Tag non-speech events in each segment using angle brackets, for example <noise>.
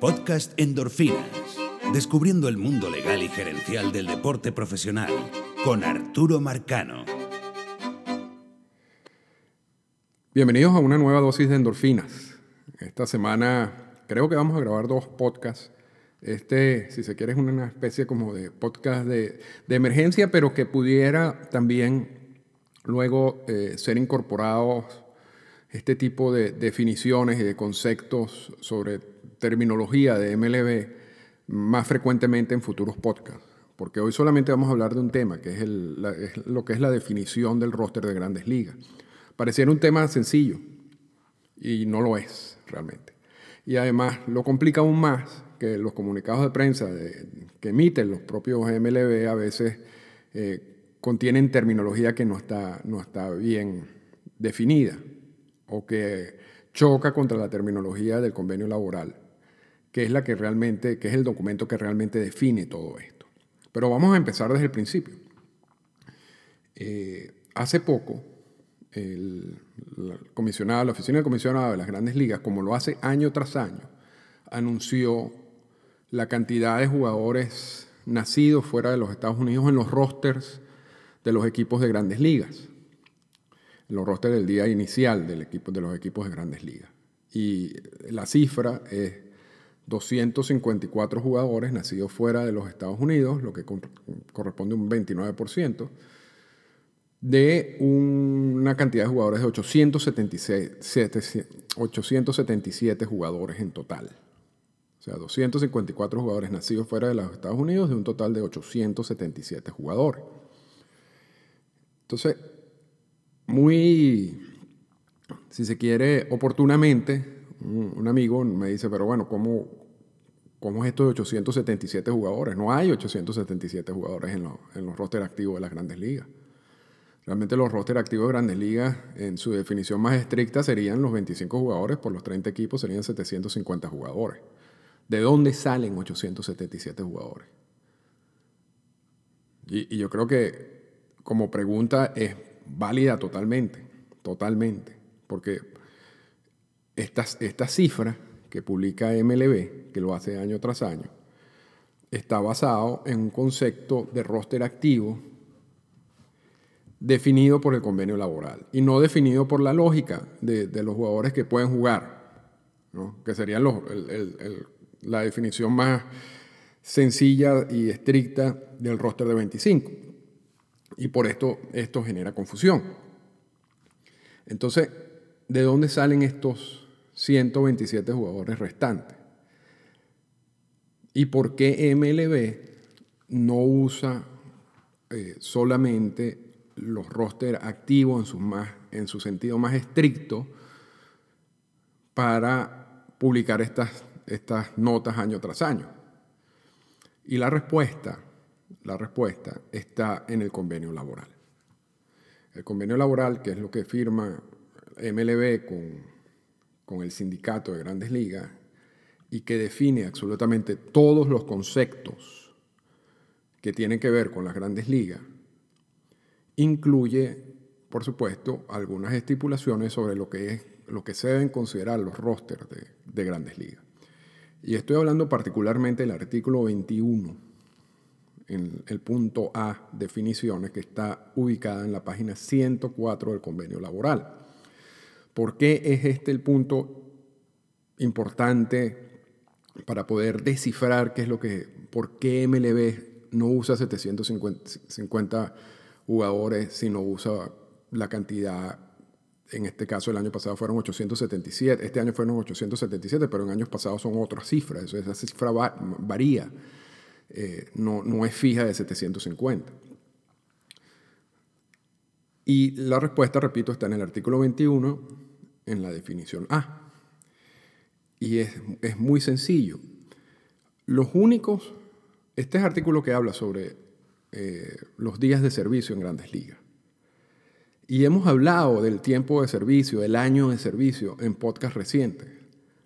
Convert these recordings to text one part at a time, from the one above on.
Podcast Endorfinas. Descubriendo el mundo legal y gerencial del deporte profesional con Arturo Marcano. Bienvenidos a una nueva dosis de endorfinas. Esta semana creo que vamos a grabar dos podcasts. Este, si se quiere, es una especie como de podcast de, emergencia, pero que pudiera también luego eh, ser incorporados este tipo de definiciones y de conceptos sobre terminología de MLB más frecuentemente en futuros podcasts. Porque hoy solamente vamos a hablar de un tema, que es, lo que es la definición del roster de grandes ligas. Pareciera un tema sencillo y no lo es realmente. Y además lo complica aún más que los comunicados de prensa que emiten los propios MLB a veces eh, contienen terminología que no está, no está bien definida o que choca contra la terminología del convenio laboral, que es la que realmente, que es el documento que realmente define todo esto. Pero vamos a empezar desde el principio. Eh, hace poco, el, comisionado, la oficina del comisionado de las grandes ligas, como lo hace año tras año, anunció la cantidad de jugadores nacidos fuera de los Estados Unidos en los rosters de los equipos de grandes ligas los rosters del día inicial del equipo, de los equipos de grandes ligas. Y la cifra es 254 jugadores nacidos fuera de los Estados Unidos, lo que corresponde a un 29%, de una cantidad de jugadores de 876, 877 jugadores en total. O sea, 254 jugadores nacidos fuera de los Estados Unidos de un total de 877 jugadores. Entonces, muy, si se quiere, oportunamente, un, amigo me dice, pero bueno, ¿cómo, ¿cómo es esto de 877 jugadores? No hay 877 jugadores en, en los roster activos de las grandes ligas. Realmente los roster activos de grandes ligas, en su definición más estricta, serían los 25 jugadores, por los 30 equipos serían 750 jugadores. ¿De dónde salen 877 jugadores? Y, y yo creo que como pregunta es válida totalmente, totalmente, porque esta, cifra que publica MLB, que lo hace año tras año, está basado en un concepto de roster activo definido por el convenio laboral y no definido por la lógica de, los jugadores que pueden jugar, que sería la definición más sencilla y estricta del roster de 25. Y por esto esto genera confusión. Entonces, ¿de dónde salen estos 127 jugadores restantes? ¿Y por qué MLB no usa eh, solamente los roster activos en su, más, en su sentido más estricto para publicar estas, estas notas año tras año? Y la respuesta la respuesta está en el convenio laboral. El convenio laboral, que es lo que firma MLB con, con el sindicato de grandes ligas y que define absolutamente todos los conceptos que tienen que ver con las grandes ligas, incluye, por supuesto, algunas estipulaciones sobre lo que, es, lo que se deben considerar los rosters de, de grandes ligas. Y estoy hablando particularmente del artículo 21 en el punto A, definiciones, que está ubicada en la página 104 del convenio laboral. ¿Por qué es este el punto importante para poder descifrar qué es lo que, por qué MLB no usa 750 jugadores, sino usa la cantidad, en este caso el año pasado fueron 877, este año fueron 877, pero en años pasados son otras cifras, esa cifra varía eh, no, no es fija de 750. Y la respuesta, repito, está en el artículo 21, en la definición A. Y es, es muy sencillo. Los únicos, este es artículo que habla sobre eh, los días de servicio en grandes ligas. Y hemos hablado del tiempo de servicio, del año de servicio en podcast recientes.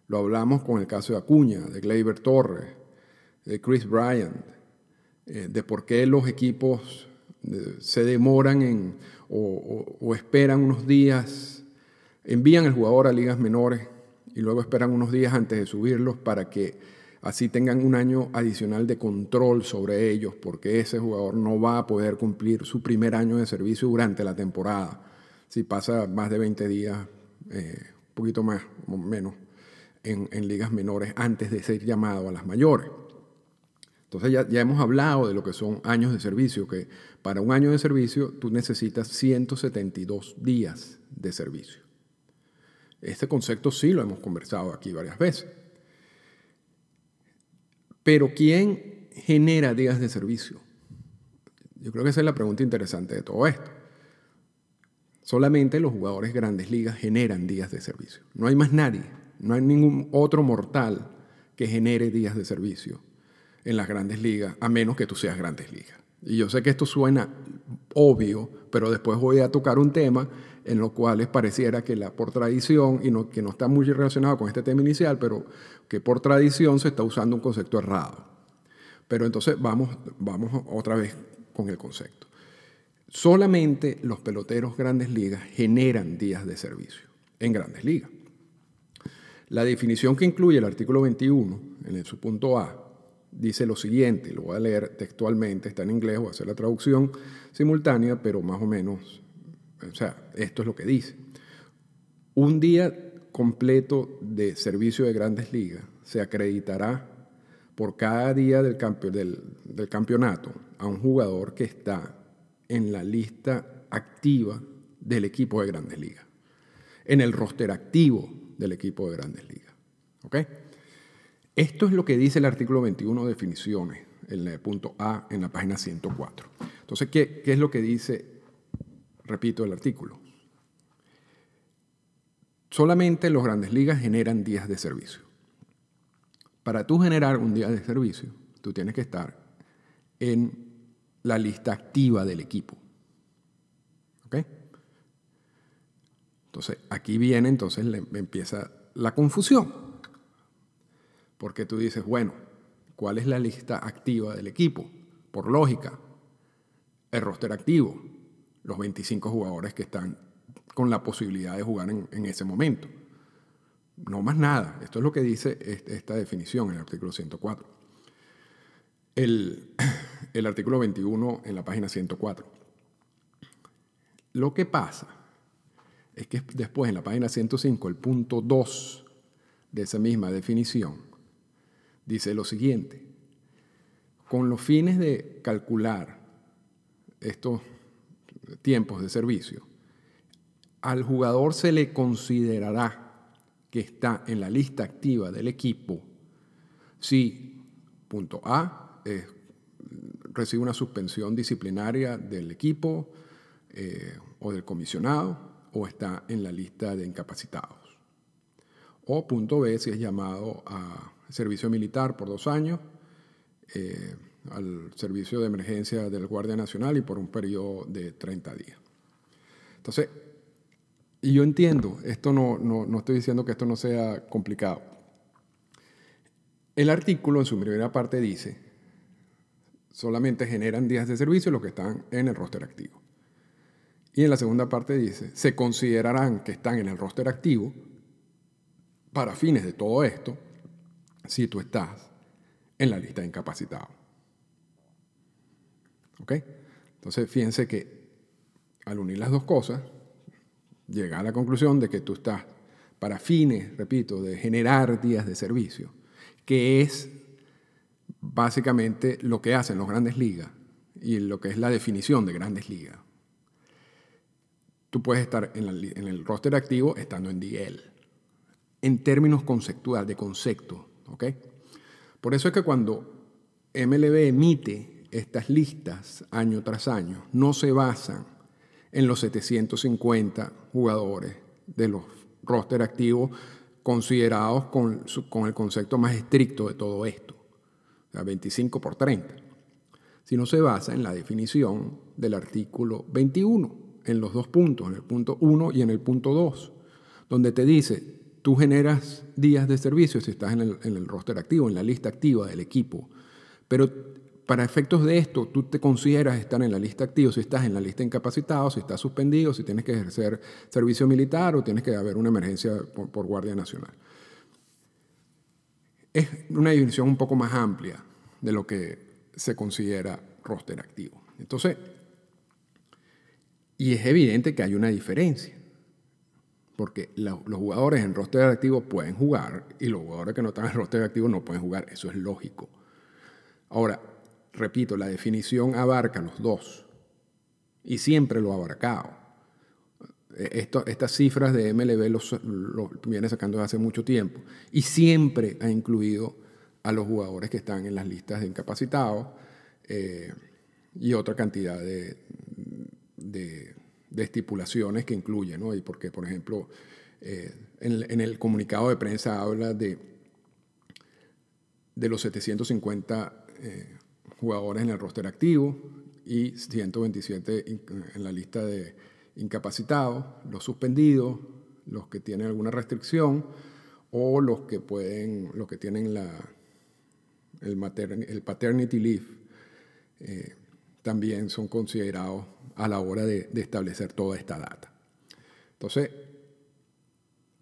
Lo hablamos con el caso de Acuña, de Gleyber Torres, de Chris Bryant, eh, de por qué los equipos eh, se demoran en, o, esperan unos días, envían el jugador a ligas menores y luego esperan unos días antes de subirlos para que así tengan un año adicional de control sobre ellos, porque ese jugador no va a poder cumplir su primer año de servicio durante la temporada. Si pasa más de 20 días, eh, un poquito más o menos, en, en, ligas menores antes de ser llamado a las mayores. Entonces ya, ya hemos hablado de lo que son años de servicio, que para un año de servicio tú necesitas 172 días de servicio. Este concepto sí lo hemos conversado aquí varias veces. Pero ¿quién genera días de servicio? Yo creo que esa es la pregunta interesante de todo esto. Solamente los jugadores grandes ligas generan días de servicio. No hay más nadie, no hay ningún otro mortal que genere días de servicio en las grandes ligas, a menos que tú seas grandes ligas. Y yo sé que esto suena obvio, pero después voy a tocar un tema en lo cual pareciera que la, por tradición, y no, que no está muy relacionado con este tema inicial, pero que por tradición se está usando un concepto errado. Pero entonces vamos, vamos otra vez con el concepto. Solamente los peloteros grandes ligas generan días de servicio en grandes ligas. La definición que incluye el artículo 21 en su punto A dice lo siguiente, lo voy a leer textualmente, está en inglés, voy a hacer la traducción simultánea, pero más o menos, o sea, esto es lo que dice. Un día completo de servicio de grandes ligas se acreditará por cada día del, del campeonato a un jugador que está en la lista activa del equipo de grandes ligas, en el roster activo del equipo de grandes ligas. ¿Ok? Esto es lo que dice el artículo 21 definiciones, el punto A, en la página 104. Entonces, ¿qué, ¿qué, es lo que dice, repito, el artículo? Solamente los grandes ligas generan días de servicio. Para tú generar un día de servicio, tú tienes que estar en la lista activa del equipo. ¿Ok? Entonces, aquí viene, entonces empieza la confusión. Porque tú dices, bueno, ¿cuál es la lista activa del equipo? Por lógica, el roster activo, los 25 jugadores que están con la posibilidad de jugar en, ese momento. No más nada. Esto es lo que dice esta definición en el artículo 104. El, <clears throat> el artículo 21 en la página 104. Lo que pasa es que después en la página 105, el punto 2 de esa misma definición, dice lo siguiente, con los fines de calcular estos tiempos de servicio, al jugador se le considerará que está en la lista activa del equipo si, punto A, recibe una suspensión disciplinaria del equipo eh, o del comisionado o está en la lista de incapacitados. O punto B, si es llamado a servicio militar por dos años, eh, al servicio de emergencia del Guardia Nacional y por un periodo de 30 días. Entonces, y yo entiendo, esto no, no, no estoy diciendo que esto no sea complicado. El artículo en su primera parte dice, solamente generan días de servicio los que están en el roster activo. Y en la segunda parte dice, se considerarán que están en el roster activo para fines de todo esto si tú estás en la lista de incapacitados. ¿Ok? Entonces, fíjense que al unir las dos cosas, llega a la conclusión de que tú estás para fines, repito, de generar días de servicio, que es básicamente lo que hacen los grandes ligas y lo que es la definición de grandes ligas. Tú puedes estar en, el roster activo estando en DL, en términos conceptuales, de concepto. Por eso es que cuando MLB emite estas listas año tras año, no se basan en los 750 jugadores de los roster activos considerados con, con el concepto más estricto de todo esto, o sea, 25 por 30, sino se basa en la definición del artículo 21, en los dos puntos, en el punto 1 y en el punto 2, donde te dice, tú generas días de servicio si estás en el, roster activo, en la lista activa del equipo, pero para efectos de esto, tú te consideras estar en la lista activa, si estás en la lista incapacitado, si estás suspendido, si tienes que ejercer servicio militar o tienes que haber una emergencia por, Guardia Nacional. es una definición un poco más amplia de lo que se considera roster activo. Entonces, y es evidente que hay una diferencia, porque los jugadores en roster activo pueden jugar y los jugadores que no están en roster activo no pueden jugar, eso es lógico. Ahora, repito, la definición abarca los dos y siempre lo ha abarcado. Eh, estas cifras de MLB los, viene sacando desde hace mucho tiempo y siempre ha incluido a los jugadores que están en las listas de incapacitados eh, y otra cantidad de, de, estipulaciones que incluye, ¿no? Y porque, por ejemplo, eh, en, el comunicado de prensa habla de, de los 750 jugadores en el roster activo y 127 en la lista de incapacitados, los suspendidos, los que tienen alguna restricción o los que pueden, los que tienen la, el, el paternity leave, eh, también son considerados a la hora de, establecer toda esta data. Entonces,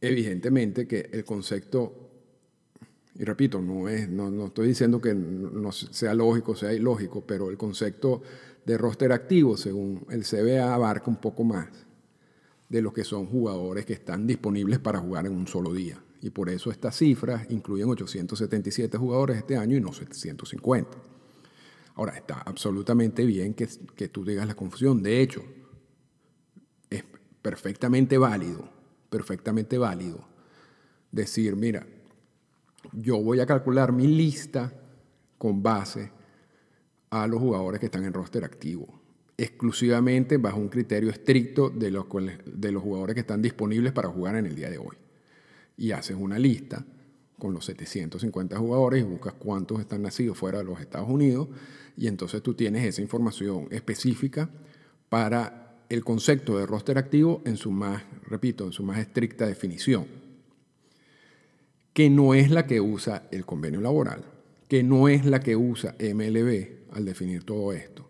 evidentemente que el concepto y repito, no, es, no, no, estoy diciendo que no sea lógico, sea ilógico, pero el concepto de roster activo, según el CBA, abarca un poco más de lo que son jugadores que están disponibles para jugar en un solo día. Y por eso estas cifras incluyen 877 jugadores este año y no 750. Ahora, está absolutamente bien que, que tú digas la confusión. De hecho, es perfectamente válido, perfectamente válido decir, mira, yo voy a calcular mi lista con base a los jugadores que están en roster activo, exclusivamente bajo un criterio estricto de los, de los jugadores que están disponibles para jugar en el día de hoy. Y haces una lista con los 750 jugadores y buscas cuántos están nacidos fuera de los Estados Unidos y entonces tú tienes esa información específica para el concepto de roster activo en su más, repito, en su más estricta definición, que no es la que usa el convenio laboral, que no es la que usa MLB, al definir todo esto,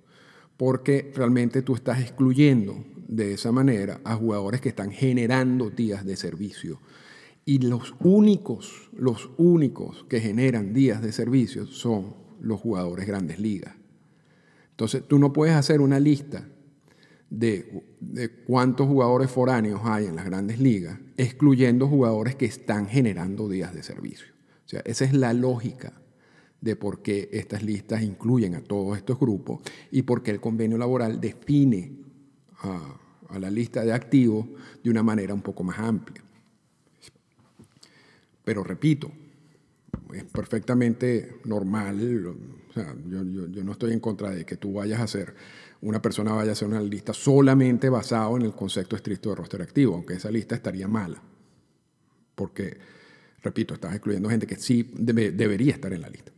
porque realmente tú estás excluyendo de esa manera a jugadores que están generando días de servicio. Y los únicos, los únicos que generan días de servicio son los jugadores grandes ligas. Entonces, tú no puedes hacer una lista de, cuántos jugadores foráneos hay en las grandes ligas, excluyendo jugadores que están generando días de servicio. O sea, esa es la lógica de por qué estas listas incluyen a todos estos grupos y por qué el convenio laboral define a, la lista de activos de una manera un poco más amplia. Pero repito, es perfectamente normal, o sea, yo, no estoy en contra de que tú vayas a hacer, una persona vaya a hacer una lista solamente basado en el concepto estricto de roster activo, aunque esa lista estaría mala, porque, repito, estás excluyendo gente que sí debería estar en la lista.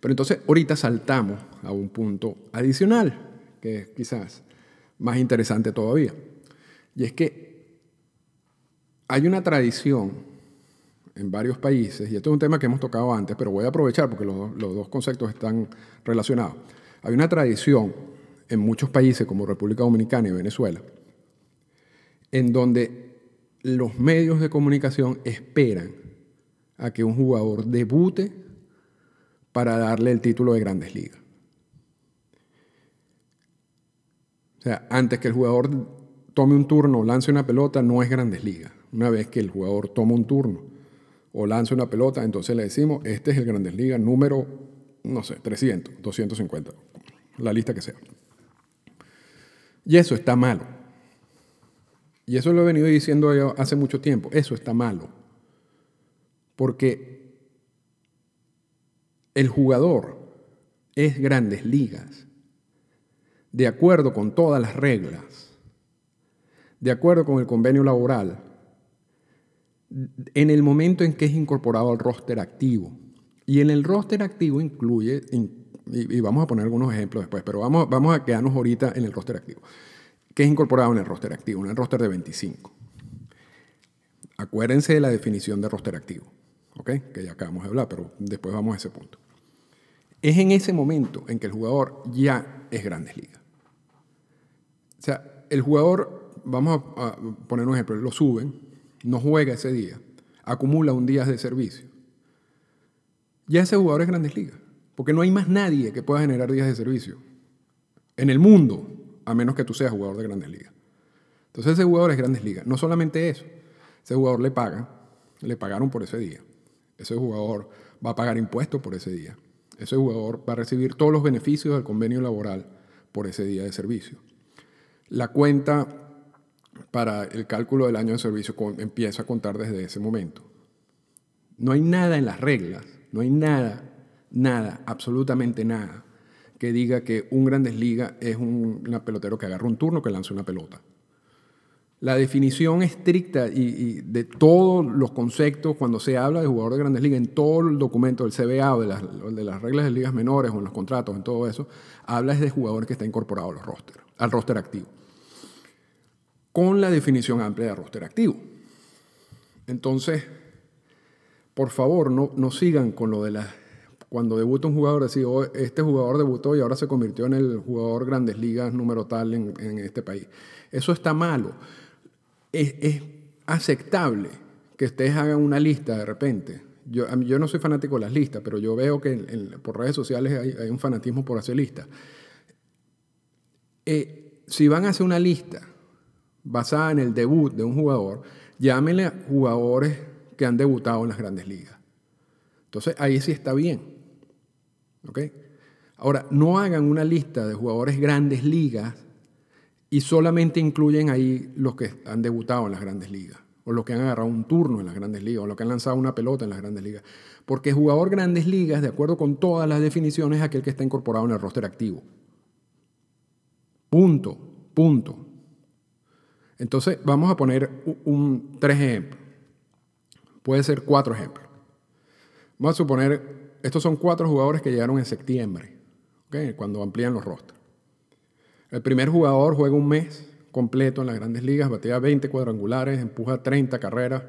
Pero entonces ahorita saltamos a un punto adicional, que es quizás más interesante todavía. Y es que hay una tradición en varios países, y esto es un tema que hemos tocado antes, pero voy a aprovechar porque los, dos conceptos están relacionados. Hay una tradición en muchos países como República Dominicana y Venezuela, en donde los medios de comunicación esperan a que un jugador debute para darle el título de Grandes Ligas. O sea, antes que el jugador tome un turno lance una pelota, no es Grandes Ligas. Una vez que el jugador toma un turno o lance una pelota, entonces le decimos, este es el Grandes Ligas número, no sé, 300, 250, la lista que sea. Y eso está malo. Y eso lo he venido diciendo hace mucho tiempo. Eso está malo. Porque el jugador es grandes ligas, de acuerdo con todas las reglas, de acuerdo con el convenio laboral, en el momento en que es incorporado al roster activo. Y en el roster activo incluye, y vamos a poner algunos ejemplos después, pero vamos, vamos a quedarnos ahorita en el roster activo. ¿Qué es incorporado en el roster activo? En el roster de 25. Acuérdense de la definición de roster activo, ¿ok? Que ya acabamos de hablar, pero después vamos a ese punto. Es en ese momento en que el jugador ya es grandes ligas. O sea, el jugador, vamos a, poner un ejemplo, lo suben, no juega ese día, acumula un día de servicio. ya ese jugador es grandes ligas. Porque no hay más nadie que pueda generar días de servicio en el mundo, a menos que tú seas jugador de grandes ligas. Entonces ese jugador es grandes ligas. No solamente eso, ese jugador le paga, le pagaron por ese día. Ese jugador va a pagar impuestos por ese día. Ese jugador va a recibir todos los beneficios del convenio laboral por ese día de servicio. La cuenta para el cálculo del año de servicio empieza a contar desde ese momento. No hay nada en las reglas, no hay nada, nada, absolutamente nada, que diga que un Grandes Ligas es un pelotero que agarra un turno que lanza una pelota. La definición estricta y, de todos los conceptos cuando se habla de jugador de Grandes Ligas, en todo el documento del CBA o de las, de las reglas de ligas menores o en los contratos, en todo eso, habla de jugador que está incorporado a los roster, al roster activo con la definición amplia de roster activo. Entonces, por favor, no, no sigan con lo de la... Cuando debuta un jugador, decir, oh, este jugador debutó y ahora se convirtió en el jugador grandes ligas número tal en, este país. Eso está malo. Es, aceptable que ustedes hagan una lista de repente. Yo, yo no soy fanático de las listas, pero yo veo que por redes sociales hay, un fanatismo por hacer listas. Eh, si van a hacer una lista basada en el debut de un jugador, llámenle a jugadores que han debutado en las grandes ligas. Entonces ahí sí está bien. ¿Ok? Ahora, no hagan una lista de jugadores grandes ligas y solamente incluyen ahí los que han debutado en las grandes ligas, o los que han agarrado un turno en las grandes ligas, o los que han lanzado una pelota en las grandes ligas. Porque jugador grandes ligas, de acuerdo con todas las definiciones, es aquel que está incorporado en el roster activo. Punto, punto. Entonces, vamos a poner un, tres ejemplos. Puede ser cuatro ejemplos. Vamos a suponer, estos son cuatro jugadores que llegaron en septiembre, cuando amplían los rostros. El primer jugador juega un mes completo en las grandes ligas, batea 20 cuadrangulares, empuja 30 carreras,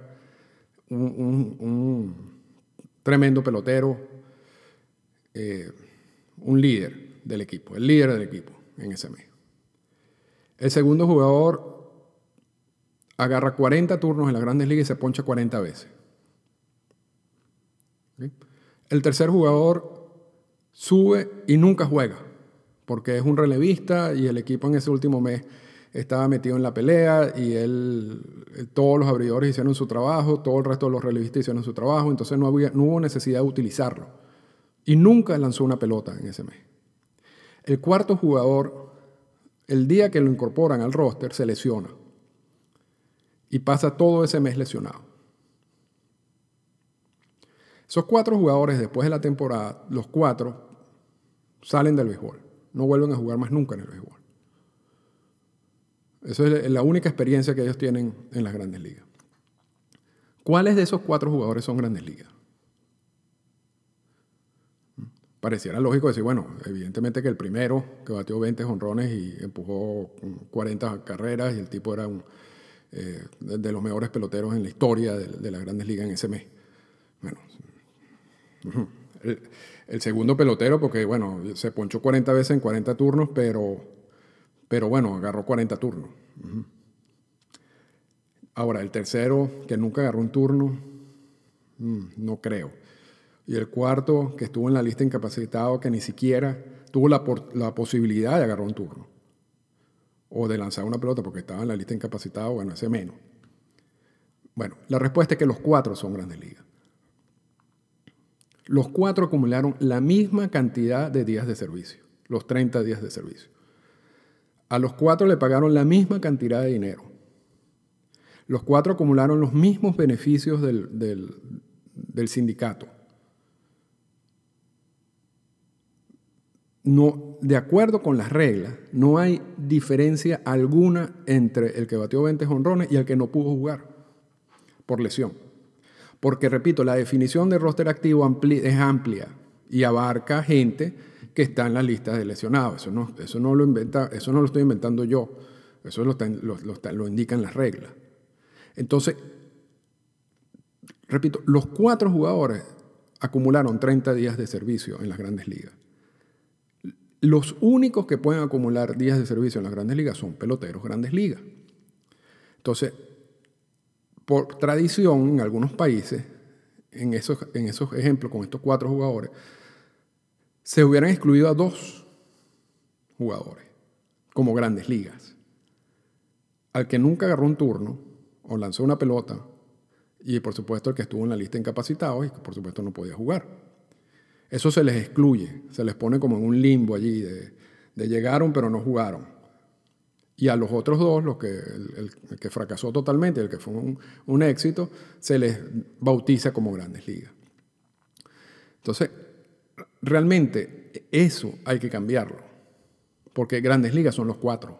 un, tremendo pelotero, eh, un líder del equipo, el líder del equipo en ese mes. El segundo jugador agarra 40 turnos en las grandes ligas y se poncha 40 veces. El tercer jugador sube y nunca juega, porque es un relevista y el equipo en ese último mes estaba metido en la pelea y él, todos los abridores hicieron su trabajo, todo el resto de los relevistas hicieron su trabajo, entonces no, había, no hubo necesidad de utilizarlo. Y nunca lanzó una pelota en ese mes. El cuarto jugador, el día que lo incorporan al roster, se lesiona y pasa todo ese mes lesionado. Esos cuatro jugadores después de la temporada, los cuatro, salen del béisbol. No vuelven a jugar más nunca en el béisbol. Esa es la única experiencia que ellos tienen en las grandes ligas. ¿Cuáles de esos cuatro jugadores son grandes ligas? Pareciera lógico decir, bueno, evidentemente que el primero que batió 20 honrones y empujó 40 carreras y el tipo era un, eh, de los mejores peloteros en la historia de, las grandes ligas en ese mes. Bueno, el, segundo pelotero, porque bueno, se ponchó 40 veces en 40 turnos, pero, pero bueno, agarró 40 turnos. Ahora, el tercero, que nunca agarró un turno, mm, no creo. Y el cuarto, que estuvo en la lista incapacitado, que ni siquiera tuvo la, la posibilidad de agarrar un turno o de lanzar una pelota porque estaba en la lista incapacitado, bueno, ese menos. Bueno, la respuesta es que los cuatro son grandes ligas. Los cuatro acumularon la misma cantidad de días de servicio, los 30 días de servicio. A los cuatro le pagaron la misma cantidad de dinero. Los cuatro acumularon los mismos beneficios del, del sindicato. No, de acuerdo con las reglas, no hay diferencia alguna entre el que batió 20 honrones y el que no pudo jugar por lesión. Porque, repito, la definición de roster activo es amplia y abarca gente que está en la lista de lesionados. Eso no, eso no, lo, inventa, eso no lo estoy inventando yo, eso lo, lo indican las reglas. Entonces, repito, los cuatro jugadores acumularon 30 días de servicio en las grandes ligas. Los únicos que pueden acumular días de servicio en las grandes ligas son peloteros grandes ligas. Entonces, por tradición, en algunos países, en esos, en esos ejemplos, con estos cuatro jugadores, se hubieran excluido a dos jugadores como grandes ligas. Al que nunca agarró un turno o lanzó una pelota y por supuesto el que estuvo en la lista incapacitado y que por supuesto no podía jugar. Eso se les excluye, se les pone como en un limbo allí de, llegaron pero no jugaron. Y a los otros dos, los que, el, que fracasó totalmente, el que fue un, un, éxito, se les bautiza como grandes ligas. Entonces, realmente eso hay que cambiarlo, porque grandes ligas son los cuatro.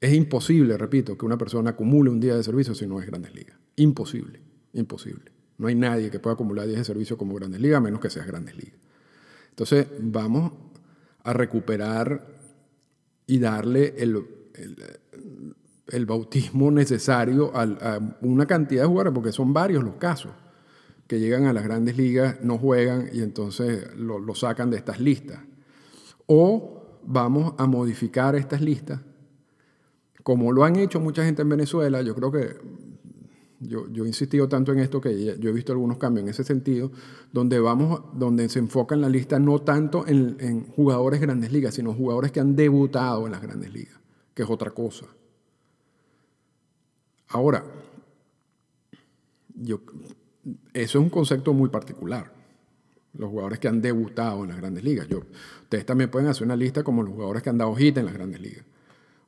Es imposible, repito, que una persona acumule un día de servicio si no es grandes ligas. Imposible, imposible. No hay nadie que pueda acumular días de servicio como Grandes Ligas, a menos que seas Grandes Ligas. Entonces, vamos a recuperar y darle el, bautismo necesario a, una cantidad de jugadores, porque son varios los casos que llegan a las grandes ligas, no juegan y entonces lo sacan de estas listas. O vamos a modificar estas listas, como lo han hecho mucha gente en Venezuela, yo creo que yo, yo, he insistido tanto en esto que yo he visto algunos cambios en ese sentido, donde, vamos, donde se enfoca en la lista no tanto en, jugadores grandes ligas, sino jugadores que han debutado en las grandes ligas, que es otra cosa. Ahora, eso es un concepto muy particular. Los jugadores que han debutado en las grandes ligas. Yo, ustedes también pueden hacer una lista como los jugadores que han dado hit en las grandes ligas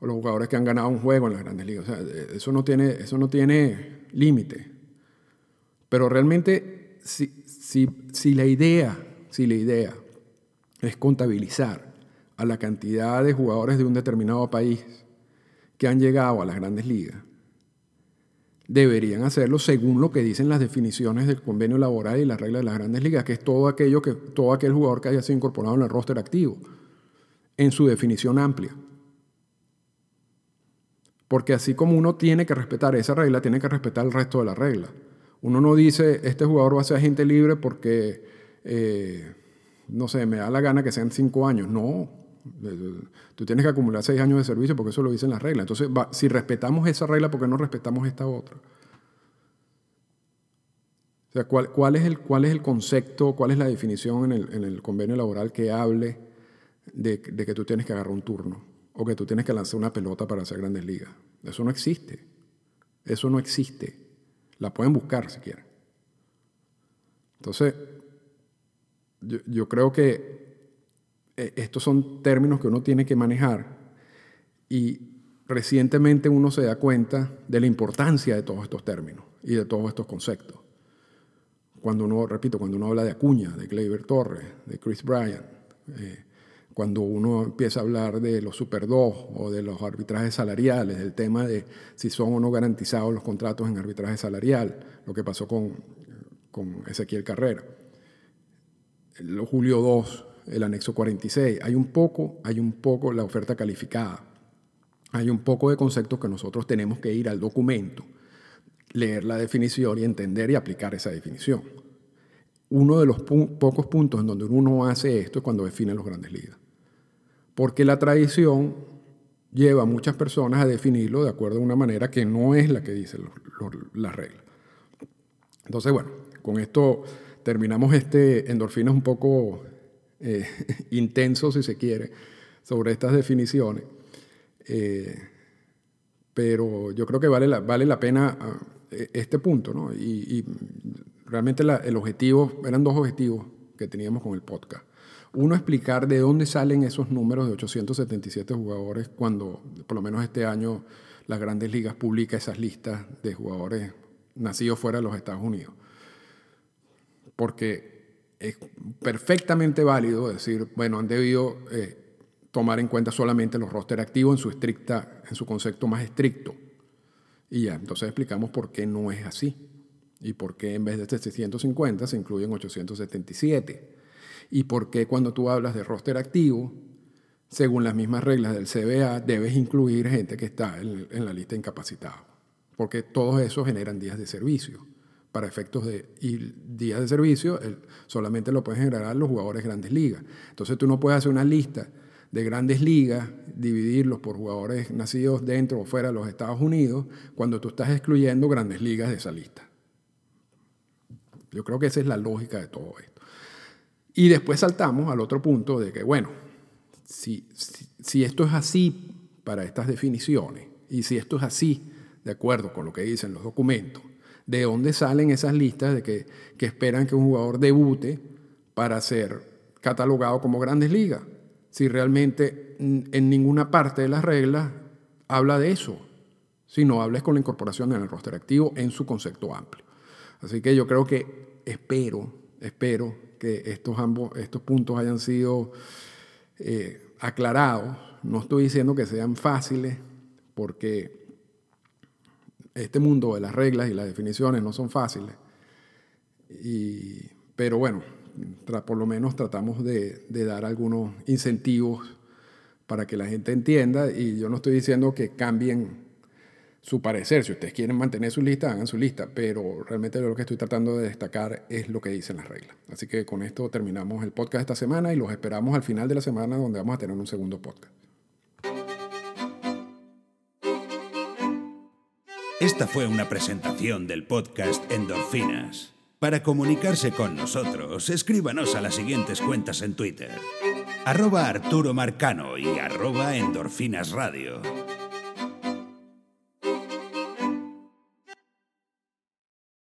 o los jugadores que han ganado un juego en las grandes ligas. O sea, eso no tiene, no tiene límite. Pero realmente, si, si, si, la idea, si la idea es contabilizar a la cantidad de jugadores de un determinado país que han llegado a las grandes ligas, deberían hacerlo según lo que dicen las definiciones del convenio laboral y las reglas de las grandes ligas, que es todo aquello que todo aquel jugador que haya sido incorporado en el roster activo, en su definición amplia. Porque así como uno tiene que respetar esa regla, tiene que respetar el resto de la regla. Uno no dice, este jugador va a ser agente libre porque, eh, no sé, me da la gana que sean cinco años. No, tú tienes que acumular seis años de servicio porque eso lo dicen las reglas. Entonces, si respetamos esa regla, ¿por qué no respetamos esta otra? O sea, ¿cuál, es, el, cuál es el concepto, cuál es la definición en el, convenio laboral que hable de que tú tienes que agarrar un turno? O que tú tienes que lanzar una pelota para hacer grandes ligas. Eso no existe. Eso no existe. La pueden buscar si quieren. Entonces, yo, creo que eh, estos son términos que uno tiene que manejar y recientemente uno se da cuenta de la importancia de todos estos términos y de todos estos conceptos. Cuando uno, repito, cuando uno habla de Acuña, de Gleyber Torres, de Chris Bryant, eh, cuando uno empieza a hablar de los Super 2 o de los arbitrajes salariales, del tema de si son o no garantizados los contratos en arbitraje salarial, lo que pasó con, con Ezequiel Carrera. El Julio 2, el anexo 46, hay un poco, hay un poco la oferta calificada. Hay un poco de conceptos que nosotros tenemos que ir al documento, leer la definición y entender y aplicar esa definición. Uno de los pocos puntos en donde uno hace esto es cuando define los grandes ligas porque la tradición lleva a muchas personas a definirlo de acuerdo a una manera que no es la que dice la regla. Entonces, bueno, con esto terminamos este endorfinas un poco eh, <laughs> intenso, si se quiere, sobre estas definiciones. Eh, pero yo creo que vale la, vale la pena ah, e, este punto, ¿no? Y, realmente el objetivo, eran dos objetivos que teníamos con el podcast. Uno, explicar de dónde salen esos números de 877 jugadores cuando, por lo menos este año, las grandes ligas publica esas listas de jugadores nacidos fuera de los Estados Unidos. Porque es perfectamente válido decir, bueno, han debido eh, tomar en cuenta solamente los roster activos en su, estricta, en su concepto más estricto. Y ya, entonces explicamos por qué no es así. Y por qué en vez de 750 se incluyen 877 y por qué cuando tú hablas de roster activo, según las mismas reglas del CBA, debes incluir gente que está en, la lista incapacitado. Porque todos esos generan días de servicio. Para efectos de y días de servicio, solamente lo pueden generar los jugadores grandes ligas. Entonces tú no puedes hacer una lista de grandes ligas, dividirlos por jugadores nacidos dentro o fuera de los Estados Unidos, cuando tú estás excluyendo grandes ligas de esa lista. Yo creo que esa es la lógica de todo esto. Y después saltamos al otro punto de que, bueno, si, si, esto es así para estas definiciones, y si esto es así, de acuerdo con lo que dicen los documentos, ¿de dónde salen esas listas de que, que esperan que un jugador debute para ser catalogado como grandes ligas? si realmente en ninguna parte de las reglas habla de eso, sino hables con la incorporación en el roster activo en su concepto amplio. Así que yo creo que espero, espero que estos, ambos, estos puntos hayan sido eh, aclarados. No estoy diciendo que sean fáciles, porque este mundo de las reglas y las definiciones no son fáciles. Y, pero bueno, por lo menos tratamos de, dar algunos incentivos para que la gente entienda y yo no estoy diciendo que cambien su parecer. Si ustedes quieren mantener su lista, hagan su lista, pero realmente lo que estoy tratando de destacar es lo que dicen las reglas. Así que con esto terminamos el podcast esta semana y los esperamos al final de la semana donde vamos a tener un segundo podcast. Esta fue una presentación del podcast Endorfinas. Para comunicarse con nosotros, escríbanos a las siguientes cuentas en Twitter. Arroba Arturo Marcano y arroba Endorfinas Radio.